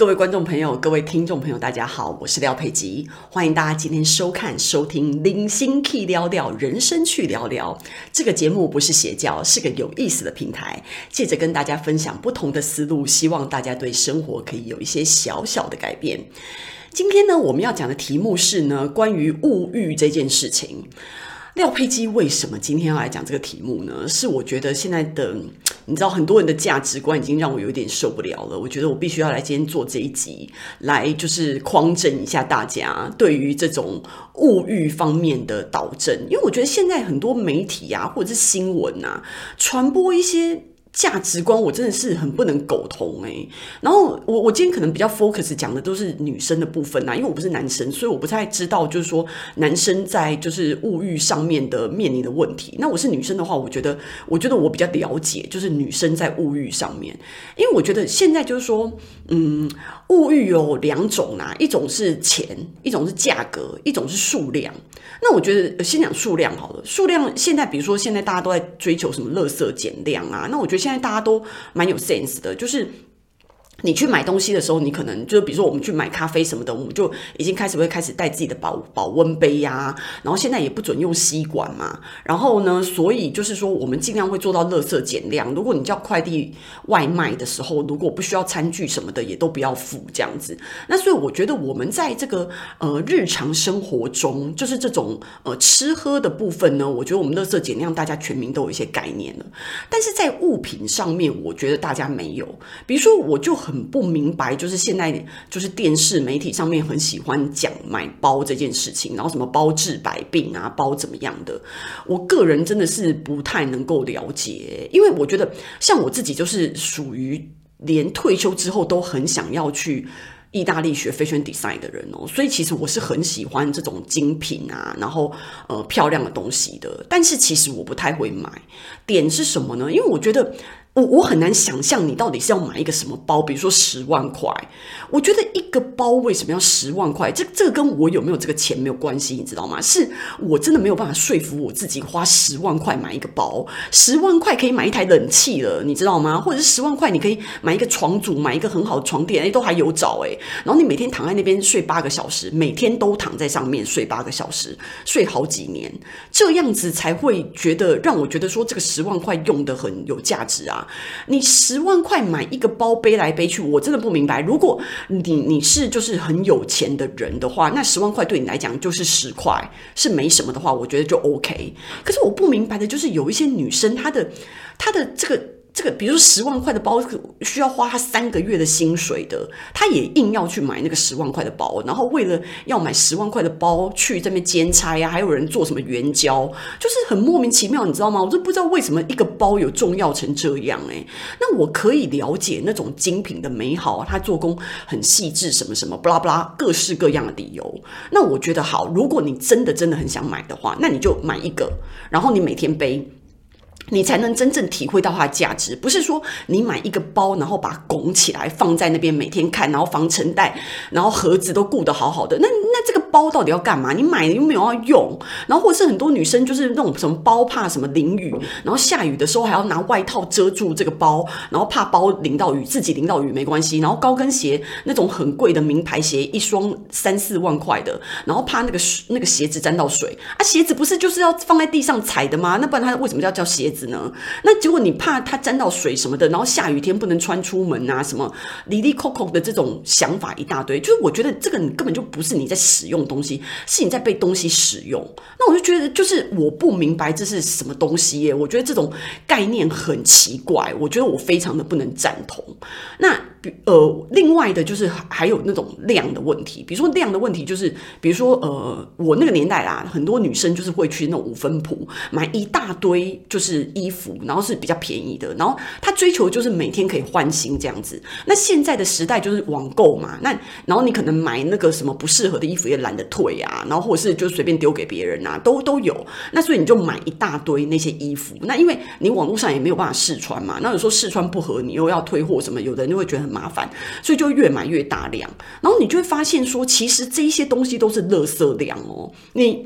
各位观众朋友，各位听众朋友，大家好，我是廖佩吉，欢迎大家今天收看、收听《零星 K 聊聊人生去聊聊》这个节目，不是邪教，是个有意思的平台，借着跟大家分享不同的思路，希望大家对生活可以有一些小小的改变。今天呢，我们要讲的题目是呢，关于物欲这件事情。廖佩基为什么今天要来讲这个题目呢？是我觉得现在的，你知道，很多人的价值观已经让我有点受不了了。我觉得我必须要来今天做这一集，来就是匡正一下大家对于这种物欲方面的导正。因为我觉得现在很多媒体啊，或者是新闻啊，传播一些。价值观我真的是很不能苟同诶，然后我我今天可能比较 focus 讲的都是女生的部分呐，因为我不是男生，所以我不太知道就是说男生在就是物欲上面的面临的问题。那我是女生的话，我觉得我觉得我比较了解，就是女生在物欲上面，因为我觉得现在就是说，嗯，物欲有两种啦，一种是钱，一种是价格，一种是数量。那我觉得先讲数量好了，数量现在比如说现在大家都在追求什么垃圾减量啊，那我觉得。现在大家都蛮有 sense 的，就是。你去买东西的时候，你可能就比如说我们去买咖啡什么的，我们就已经开始会开始带自己的保保温杯呀、然后现在也不准用吸管嘛，然后呢，所以就是说我们尽量会做到垃圾减量。如果你叫快递外卖的时候，如果不需要餐具什么的，也都不要付这样子。那所以我觉得我们在这个呃日常生活中，就是这种呃吃喝的部分呢，我觉得我们垃圾减量大家全民都有一些概念了，但是在物品上面，我觉得大家没有。比如说我就很。很不明白，就是现在就是电视媒体上面很喜欢讲买包这件事情，然后什么包治百病啊，包怎么样的？我个人真的是不太能够了解，因为我觉得像我自己就是属于连退休之后都很想要去意大利学 fashion design 的人哦，所以其实我是很喜欢这种精品啊，然后呃漂亮的东西的，但是其实我不太会买。点是什么呢？因为我觉得。我我很难想象你到底是要买一个什么包，比如说十万块。我觉得一个包为什么要十万块？这这个跟我有没有这个钱没有关系，你知道吗？是我真的没有办法说服我自己花十万块买一个包。十万块可以买一台冷气了，你知道吗？或者是十万块你可以买一个床组，买一个很好的床垫，哎，都还有找哎。然后你每天躺在那边睡八个小时，每天都躺在上面睡八个小时，睡好几年，这样子才会觉得让我觉得说这个十万块用的很有价值啊。你十万块买一个包背来背去，我真的不明白。如果你你是就是很有钱的人的话，那十万块对你来讲就是十块，是没什么的话，我觉得就 OK。可是我不明白的就是有一些女生，她的她的这个。这个，比如说十万块的包需要花他三个月的薪水的，他也硬要去买那个十万块的包，然后为了要买十万块的包去这边兼差呀，还有人做什么援交，就是很莫名其妙，你知道吗？我就不知道为什么一个包有重要成这样哎。那我可以了解那种精品的美好，它做工很细致，什么什么不拉不拉，各式各样的理由。那我觉得好，如果你真的真的很想买的话，那你就买一个，然后你每天背。你才能真正体会到它的价值，不是说你买一个包，然后把它拱起来放在那边每天看，然后防尘袋，然后盒子都顾得好好的，那那这个包到底要干嘛？你买了又没有要用，然后或者是很多女生就是那种什么包怕什么淋雨，然后下雨的时候还要拿外套遮住这个包，然后怕包淋到雨，自己淋到雨没关系，然后高跟鞋那种很贵的名牌鞋，一双三四万块的，然后怕那个那个鞋子沾到水啊，鞋子不是就是要放在地上踩的吗？那不然它为什么叫叫鞋子？呢？那结果你怕它沾到水什么的，然后下雨天不能穿出门啊，什么哩哩扣扣的这种想法一大堆，就是我觉得这个你根本就不是你在使用东西，是你在被东西使用。那我就觉得，就是我不明白这是什么东西耶。我觉得这种概念很奇怪，我觉得我非常的不能赞同。那。呃，另外的就是还有那种量的问题，比如说量的问题，就是比如说呃，我那个年代啦，很多女生就是会去那种五分铺买一大堆就是衣服，然后是比较便宜的，然后她追求就是每天可以换新这样子。那现在的时代就是网购嘛，那然后你可能买那个什么不适合的衣服也懒得退啊，然后或者是就随便丢给别人啊，都都有。那所以你就买一大堆那些衣服，那因为你网络上也没有办法试穿嘛，那有时候试穿不合，你又要退货什么，有的人就会觉得很。麻烦，所以就越买越大量，然后你就会发现说，其实这些东西都是垃圾量哦。你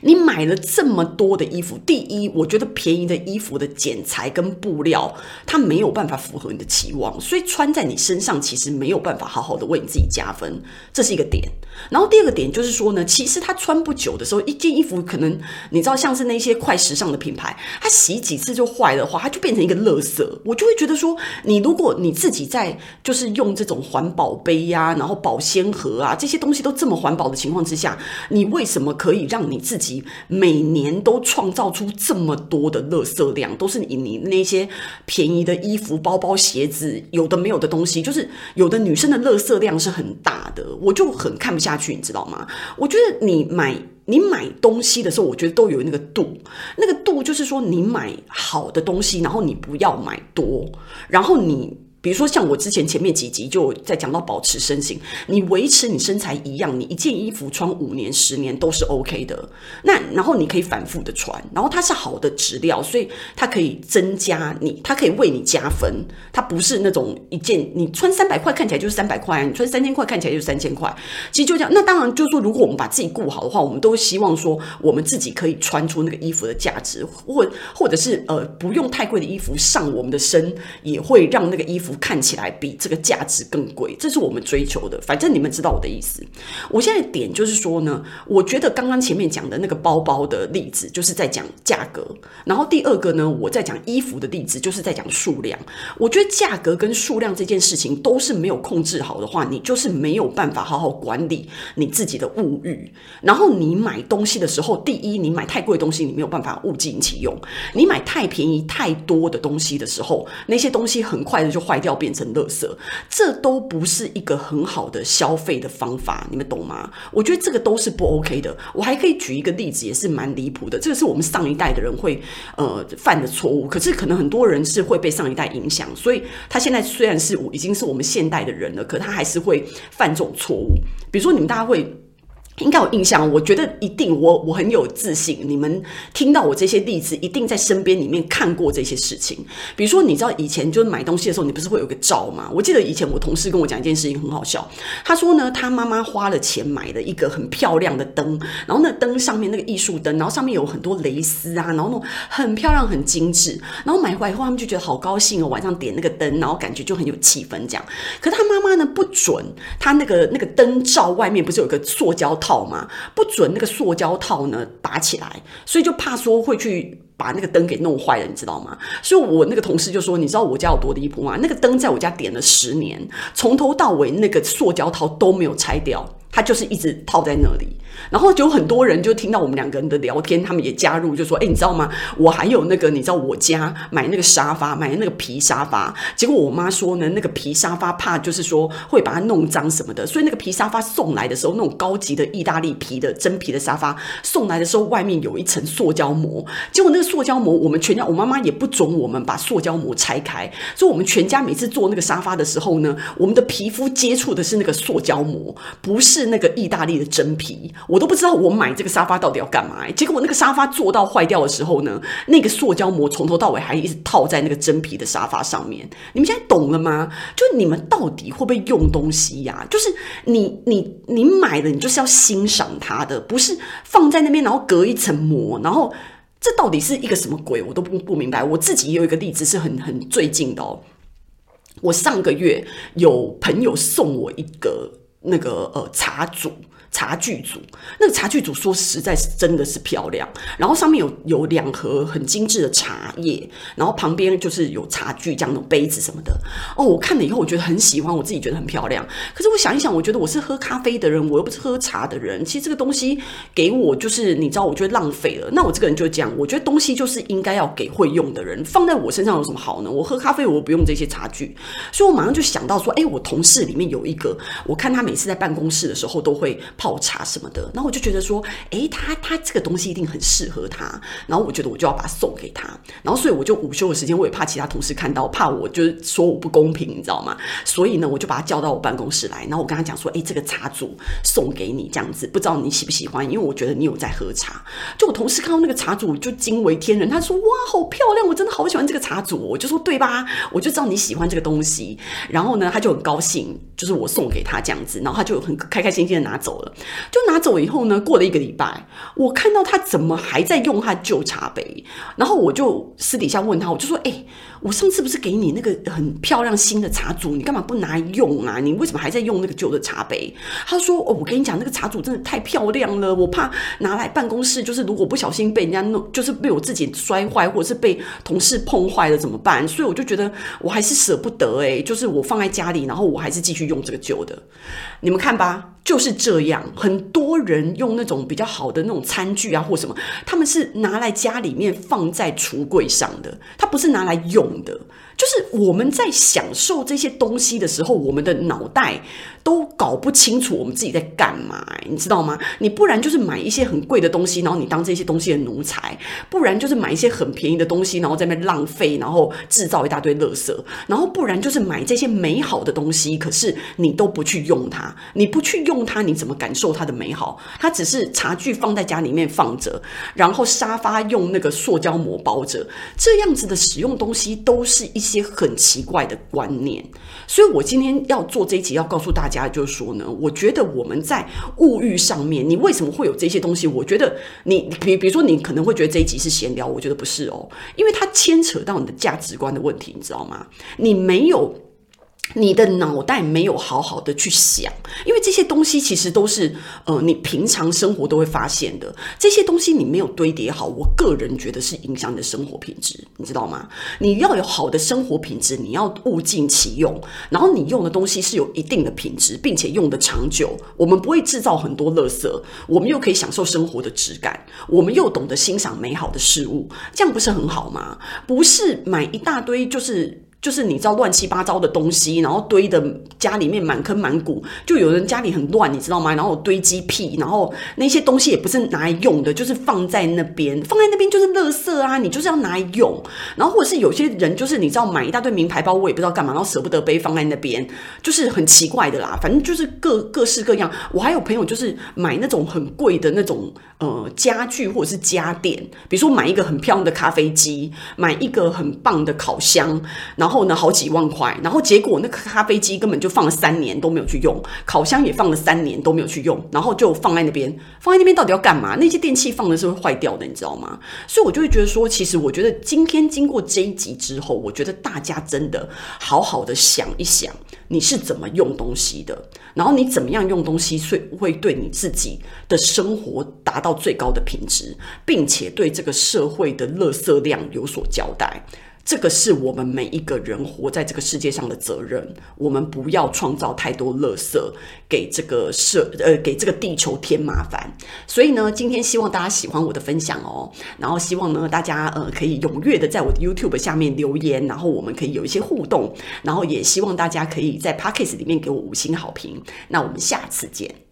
你买了这么多的衣服，第一，我觉得便宜的衣服的剪裁跟布料，它没有办法符合你的期望，所以穿在你身上其实没有办法好好的为你自己加分，这是一个点。然后第二个点就是说呢，其实它穿不久的时候，一件衣服可能你知道，像是那些快时尚的品牌，它洗几次就坏的话，它就变成一个垃圾。我就会觉得说，你如果你自己在就是用这种环保杯呀、然后保鲜盒啊这些东西都这么环保的情况之下，你为什么可以让你自己每年都创造出这么多的垃圾量？都是你你那些便宜的衣服、包包、鞋子，有的没有的东西，就是有的女生的垃圾量是很大的，我就很看不下。下去，你知道吗？我觉得你买你买东西的时候，我觉得都有那个度，那个度就是说，你买好的东西，然后你不要买多，然后你。比如说，像我之前前面几集就在讲到保持身形，你维持你身材一样，你一件衣服穿五年、十年都是 OK 的。那然后你可以反复的穿，然后它是好的质料，所以它可以增加你，它可以为你加分。它不是那种一件你穿三百块看起来就是三百块，你穿三千块看起来就是三千块。其实就这样。那当然就是说，如果我们把自己顾好的话，我们都希望说我们自己可以穿出那个衣服的价值，或或者是呃不用太贵的衣服上我们的身，也会让那个衣服看起来比这个价值更贵，这是我们追求的。反正你们知道我的意思。我现在点就是说呢，我觉得刚刚前面讲的那个包包的例子，就是在讲价格。然后第二个呢，我在讲衣服的例子，就是在讲数量。我觉得价格跟数量这件事情都是没有控制好的话，你就是没有办法好好管理你自己的物欲。然后你买东西的时候，第一，你买太贵的东西，你没有办法物尽其用；你买太便宜、太多的东西的时候，那些东西很快的就坏掉。变成垃圾，这都不是一个很好的消费的方法，你们懂吗？我觉得这个都是不 OK 的。我还可以举一个例子，也是蛮离谱的。这个是我们上一代的人会呃犯的错误，可是可能很多人是会被上一代影响，所以他现在虽然是已经是我们现代的人了，可他还是会犯这种错误。比如说，你们大家会。应该有印象，我觉得一定我我很有自信。你们听到我这些例子，一定在身边里面看过这些事情。比如说，你知道以前就是买东西的时候，你不是会有个罩吗？我记得以前我同事跟我讲一件事情，很好笑。他说呢，他妈妈花了钱买了一个很漂亮的灯，然后那灯上面那个艺术灯，然后上面有很多蕾丝啊，然后那种很漂亮、很精致。然后买回来以后，他们就觉得好高兴哦，晚上点那个灯，然后感觉就很有气氛这样。可他妈妈呢，不准他那个那个灯罩外面不是有个塑胶套？套嘛？不准那个塑胶套呢拔起来，所以就怕说会去把那个灯给弄坏了，你知道吗？所以我那个同事就说：“你知道我家有多离谱吗？那个灯在我家点了十年，从头到尾那个塑胶套都没有拆掉。”它就是一直套在那里，然后就很多人就听到我们两个人的聊天，他们也加入，就说：“哎，你知道吗？我还有那个，你知道我家买那个沙发，买那个皮沙发，结果我妈说呢，那个皮沙发怕就是说会把它弄脏什么的，所以那个皮沙发送来的时候，那种高级的意大利皮的真皮的沙发送来的时候，外面有一层塑胶膜，结果那个塑胶膜，我们全家，我妈妈也不准我们把塑胶膜拆开，所以我们全家每次坐那个沙发的时候呢，我们的皮肤接触的是那个塑胶膜，不是。是那个意大利的真皮，我都不知道我买这个沙发到底要干嘛。结果我那个沙发做到坏掉的时候呢，那个塑胶膜从头到尾还一直套在那个真皮的沙发上面。你们现在懂了吗？就你们到底会不会用东西呀？就是你你你买的，你就是要欣赏它的，不是放在那边然后隔一层膜，然后这到底是一个什么鬼？我都不不明白。我自己也有一个例子是很很最近的哦。我上个月有朋友送我一个。那个呃茶组。茶具组，那个茶具组说实在是真的是漂亮，然后上面有有两盒很精致的茶叶，然后旁边就是有茶具这样的杯子什么的。哦，我看了以后我觉得很喜欢，我自己觉得很漂亮。可是我想一想，我觉得我是喝咖啡的人，我又不是喝茶的人。其实这个东西给我就是你知道，我觉得浪费了。那我这个人就这样，我觉得东西就是应该要给会用的人，放在我身上有什么好呢？我喝咖啡我不用这些茶具，所以我马上就想到说，哎，我同事里面有一个，我看他每次在办公室的时候都会。泡茶什么的，然后我就觉得说，诶，他他这个东西一定很适合他，然后我觉得我就要把它送给他，然后所以我就午休的时间，我也怕其他同事看到，怕我就是说我不公平，你知道吗？所以呢，我就把他叫到我办公室来，然后我跟他讲说，诶，这个茶组送给你，这样子，不知道你喜不喜欢？因为我觉得你有在喝茶。就我同事看到那个茶组就惊为天人，他说，哇，好漂亮，我真的好喜欢这个茶组。我就说，对吧？我就知道你喜欢这个东西。然后呢，他就很高兴，就是我送给他这样子，然后他就很开开心心的拿走了。就拿走以后呢，过了一个礼拜，我看到他怎么还在用他旧茶杯，然后我就私底下问他，我就说：“哎、我上次不是给你那个很漂亮新的茶组，你干嘛不拿来用啊？你为什么还在用那个旧的茶杯？”他说：“哦，我跟你讲，那个茶组真的太漂亮了，我怕拿来办公室，就是如果不小心被人家弄，就是被我自己摔坏，或者是被同事碰坏了怎么办？所以我就觉得我还是舍不得、欸，哎，就是我放在家里，然后我还是继续用这个旧的。你们看吧。”就是这样，很多人用那种比较好的那种餐具啊，或什么，他们是拿来家里面放在橱柜上的，他不是拿来用的。就是我们在享受这些东西的时候，我们的脑袋都搞不清楚我们自己在干嘛，你知道吗？你不然就是买一些很贵的东西，然后你当这些东西的奴才；不然就是买一些很便宜的东西，然后在那浪费，然后制造一大堆垃圾；然后不然就是买这些美好的东西，可是你都不去用它，你不去用它，你怎么感受它的美好？它只是茶具放在家里面放着，然后沙发用那个塑胶膜包着，这样子的使用东西都是一。一些很奇怪的观念，所以我今天要做这一集，要告诉大家，就是说呢，我觉得我们在物欲上面，你为什么会有这些东西？我觉得你，比比如说，你可能会觉得这一集是闲聊，我觉得不是哦，因为它牵扯到你的价值观的问题，你知道吗？你没有。你的脑袋没有好好的去想，因为这些东西其实都是呃，你平常生活都会发现的。这些东西你没有堆叠好，我个人觉得是影响你的生活品质，你知道吗？你要有好的生活品质，你要物尽其用，然后你用的东西是有一定的品质，并且用得长久。我们不会制造很多垃圾，我们又可以享受生活的质感，我们又懂得欣赏美好的事物，这样不是很好吗？不是买一大堆就是。就是你知道乱七八糟的东西，然后堆的家里面满坑满谷，就有人家里很乱，你知道吗？然后堆积癖，然后那些东西也不是拿来用的，就是放在那边，放在那边就是垃圾啊！你就是要拿来用，然后或者是有些人就是你知道买一大堆名牌包，我也不知道干嘛，然后舍不得背放在那边，就是很奇怪的啦。反正就是各各式各样。我还有朋友就是买那种很贵的那种呃家具或者是家电，比如说买一个很漂亮的咖啡机，买一个很棒的烤箱，然后。然后呢，好几万块，然后结果那个咖啡机根本就放了三年都没有去用，烤箱也放了三年都没有去用，然后就放在那边，放在那边到底要干嘛？那些电器放的是会坏掉的，你知道吗？所以我就会觉得说，其实我觉得今天经过这一集之后，我觉得大家真的好好的想一想，你是怎么用东西的，然后你怎么样用东西，会会对你自己的生活达到最高的品质，并且对这个社会的垃圾量有所交代。这个是我们每一个人活在这个世界上的责任。我们不要创造太多垃圾，给这个社呃给这个地球添麻烦。所以呢，今天希望大家喜欢我的分享哦。然后希望呢，大家呃可以踊跃的在我的 YouTube 下面留言，然后我们可以有一些互动。然后也希望大家可以在 Podcast 里面给我五星好评。那我们下次见。